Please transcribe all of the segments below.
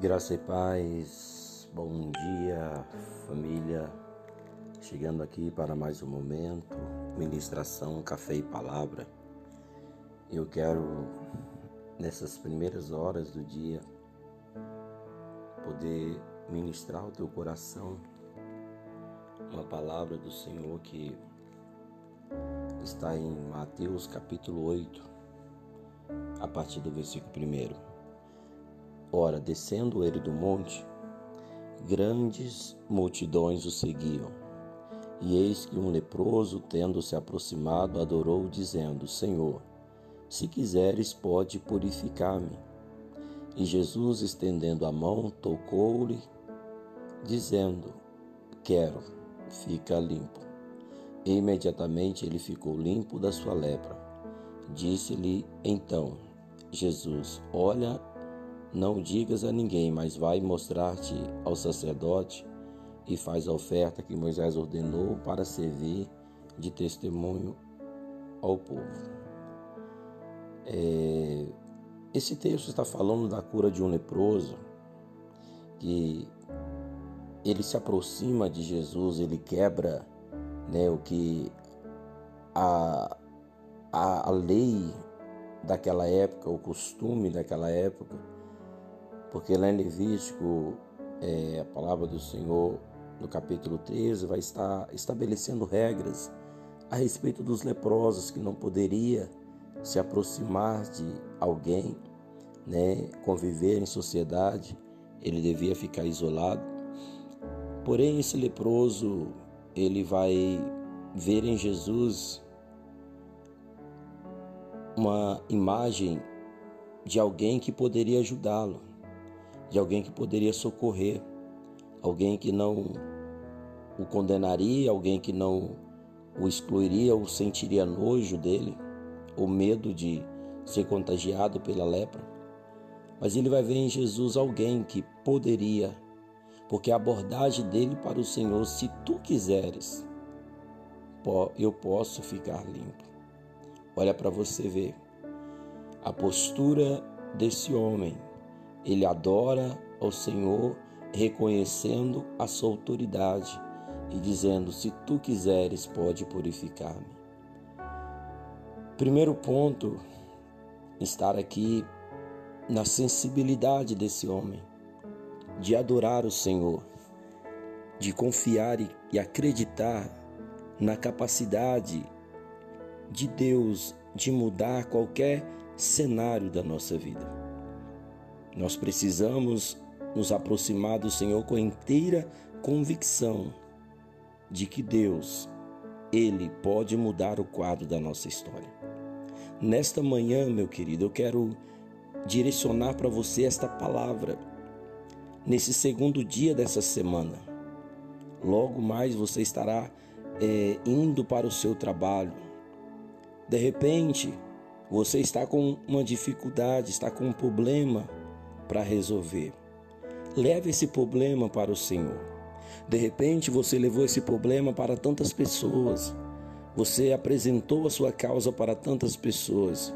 Graça e paz, bom dia, família. Chegando aqui para mais um momento, ministração, café e palavra. Eu quero, nessas primeiras horas do dia, poder ministrar ao teu coração uma palavra do Senhor que está em Mateus capítulo 8, a partir do versículo 1. Ora, descendo ele do monte, grandes multidões o seguiam. E eis que um leproso, tendo se aproximado, adorou, dizendo: Senhor, se quiseres, pode purificar-me. E Jesus, estendendo a mão, tocou-lhe, dizendo: Quero, fica limpo. E imediatamente ele ficou limpo da sua lepra. Disse-lhe então Jesus: Olha não digas a ninguém, mas vai mostrar-te ao sacerdote e faz a oferta que Moisés ordenou para servir de testemunho ao povo. É, esse texto está falando da cura de um leproso que ele se aproxima de Jesus, ele quebra né, o que a, a, a lei daquela época, o costume daquela época, porque lá em Levítico, é, a palavra do Senhor, no capítulo 13, vai estar estabelecendo regras a respeito dos leprosos que não poderia se aproximar de alguém, né, conviver em sociedade, ele devia ficar isolado. Porém, esse leproso, ele vai ver em Jesus uma imagem de alguém que poderia ajudá-lo de alguém que poderia socorrer, alguém que não o condenaria, alguém que não o excluiria ou sentiria nojo dele, ou medo de ser contagiado pela lepra. Mas ele vai ver em Jesus alguém que poderia, porque a abordagem dele para o Senhor, se tu quiseres, eu posso ficar limpo. Olha para você ver a postura desse homem ele adora ao Senhor, reconhecendo a sua autoridade e dizendo: Se tu quiseres, pode purificar-me. Primeiro ponto, estar aqui na sensibilidade desse homem, de adorar o Senhor, de confiar e acreditar na capacidade de Deus de mudar qualquer cenário da nossa vida. Nós precisamos nos aproximar do Senhor com inteira convicção de que Deus, Ele pode mudar o quadro da nossa história. Nesta manhã, meu querido, eu quero direcionar para você esta palavra. Nesse segundo dia dessa semana, logo mais você estará é, indo para o seu trabalho. De repente, você está com uma dificuldade, está com um problema para resolver. Leve esse problema para o Senhor. De repente você levou esse problema para tantas pessoas. Você apresentou a sua causa para tantas pessoas.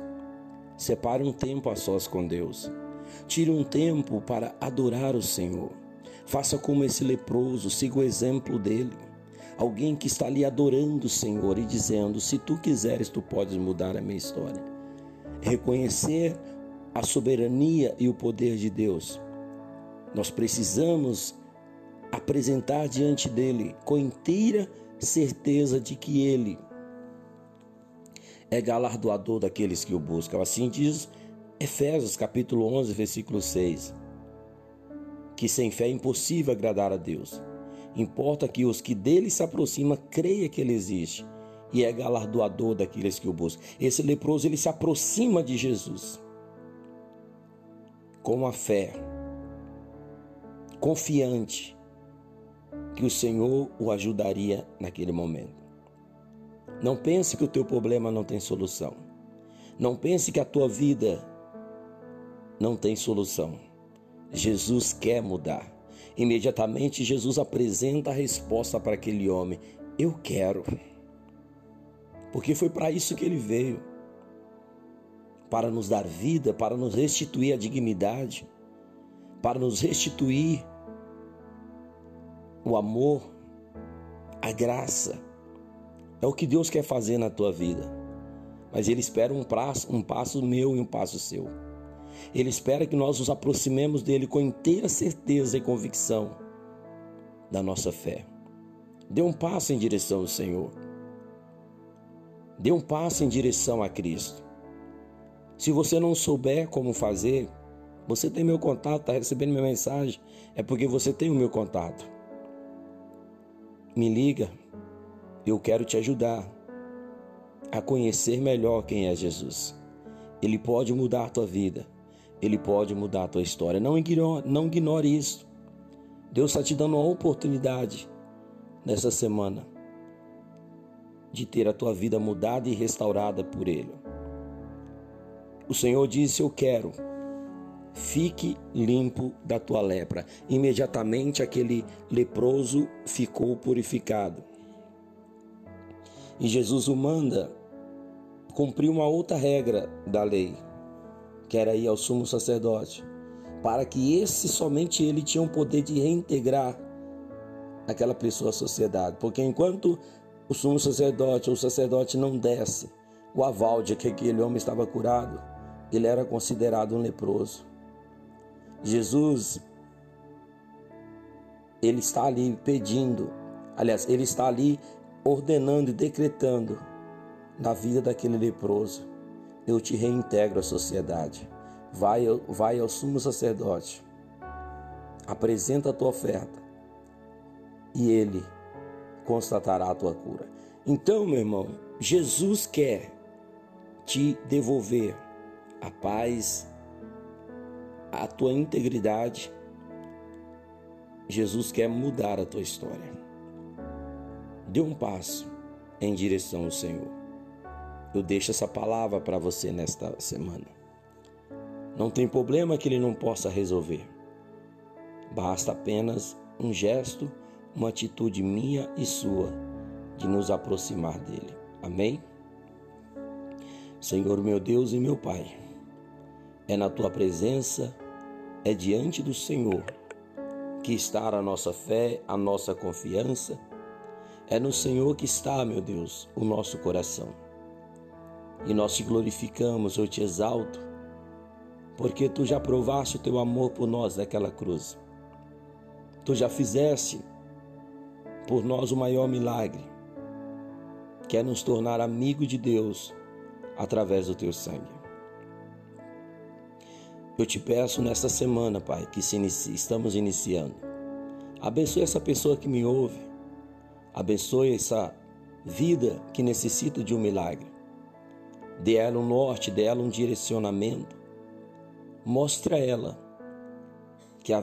Separe um tempo a sós com Deus. Tire um tempo para adorar o Senhor. Faça como esse leproso, siga o exemplo dele. Alguém que está ali adorando o Senhor e dizendo: Se tu quiseres, tu podes mudar a minha história. Reconhecer a soberania e o poder de Deus. Nós precisamos apresentar diante dele com inteira certeza de que ele é galardoador daqueles que o buscam. Assim diz Efésios capítulo 11, versículo 6. Que sem fé é impossível agradar a Deus. Importa que os que dele se aproximam creia que ele existe e é galardoador daqueles que o buscam. Esse leproso ele se aproxima de Jesus com a fé, confiante que o Senhor o ajudaria naquele momento. Não pense que o teu problema não tem solução. Não pense que a tua vida não tem solução. Jesus quer mudar. Imediatamente Jesus apresenta a resposta para aquele homem: Eu quero. Porque foi para isso que ele veio para nos dar vida, para nos restituir a dignidade, para nos restituir o amor, a graça. É o que Deus quer fazer na tua vida. Mas Ele espera um passo, um passo meu e um passo seu. Ele espera que nós nos aproximemos dele com inteira certeza e convicção da nossa fé. Dê um passo em direção ao Senhor. Dê um passo em direção a Cristo. Se você não souber como fazer, você tem meu contato, está recebendo minha mensagem, é porque você tem o meu contato. Me liga, eu quero te ajudar a conhecer melhor quem é Jesus. Ele pode mudar a tua vida, ele pode mudar a tua história. Não ignore, não ignore isso. Deus está te dando uma oportunidade nessa semana de ter a tua vida mudada e restaurada por Ele. O Senhor disse: Eu quero, fique limpo da tua lepra. Imediatamente aquele leproso ficou purificado. E Jesus o manda cumprir uma outra regra da lei, que era ir ao sumo sacerdote, para que esse somente ele tinha o poder de reintegrar aquela pessoa à sociedade. Porque enquanto o sumo sacerdote ou o sacerdote não desse o aval de que aquele homem estava curado, ele era considerado um leproso. Jesus, ele está ali pedindo, aliás, ele está ali ordenando e decretando na vida daquele leproso: eu te reintegro à sociedade. Vai, vai ao sumo sacerdote, apresenta a tua oferta e ele constatará a tua cura. Então, meu irmão, Jesus quer te devolver a paz, a tua integridade. Jesus quer mudar a tua história. Dê um passo em direção ao Senhor. Eu deixo essa palavra para você nesta semana. Não tem problema que Ele não possa resolver. Basta apenas um gesto uma atitude minha e sua de nos aproximar dele. Amém? Senhor meu Deus e meu Pai, é na tua presença, é diante do Senhor que está a nossa fé, a nossa confiança. É no Senhor que está, meu Deus, o nosso coração. E nós te glorificamos, eu te exalto, porque tu já provaste o teu amor por nós naquela cruz. Tu já fizeste por nós o maior milagre, que é nos tornar amigo de Deus através do teu sangue. Eu te peço nesta semana, Pai, que estamos iniciando. Abençoe essa pessoa que me ouve. Abençoe essa vida que necessita de um milagre. Dê ela um norte, dê ela um direcionamento. Mostre a ela que a,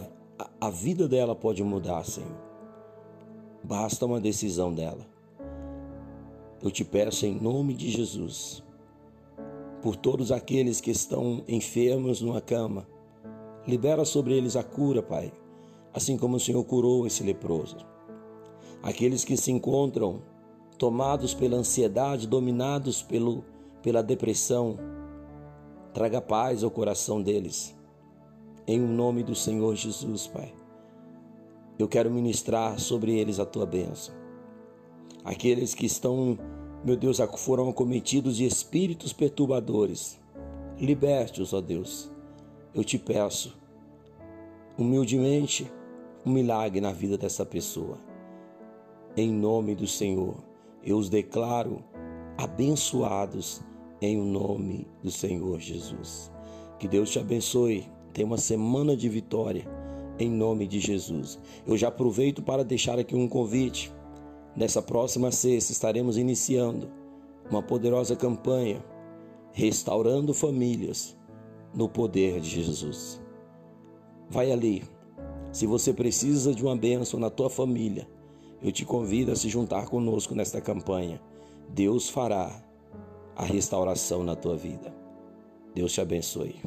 a vida dela pode mudar, Senhor. Basta uma decisão dela. Eu te peço em nome de Jesus, por todos aqueles que estão enfermos numa cama, libera sobre eles a cura, Pai, assim como o Senhor curou esse leproso. Aqueles que se encontram tomados pela ansiedade, dominados pelo, pela depressão, traga paz ao coração deles. Em nome do Senhor Jesus, Pai. Eu quero ministrar sobre eles a tua bênção. Aqueles que estão, meu Deus, foram acometidos de espíritos perturbadores, liberte-os, ó Deus. Eu te peço, humildemente, um milagre na vida dessa pessoa. Em nome do Senhor, eu os declaro abençoados em o nome do Senhor Jesus. Que Deus te abençoe. Tenha uma semana de vitória em nome de Jesus. Eu já aproveito para deixar aqui um convite. Nessa próxima sexta estaremos iniciando uma poderosa campanha restaurando famílias no poder de Jesus. Vai ali. Se você precisa de uma bênção na tua família, eu te convido a se juntar conosco nesta campanha. Deus fará a restauração na tua vida. Deus te abençoe.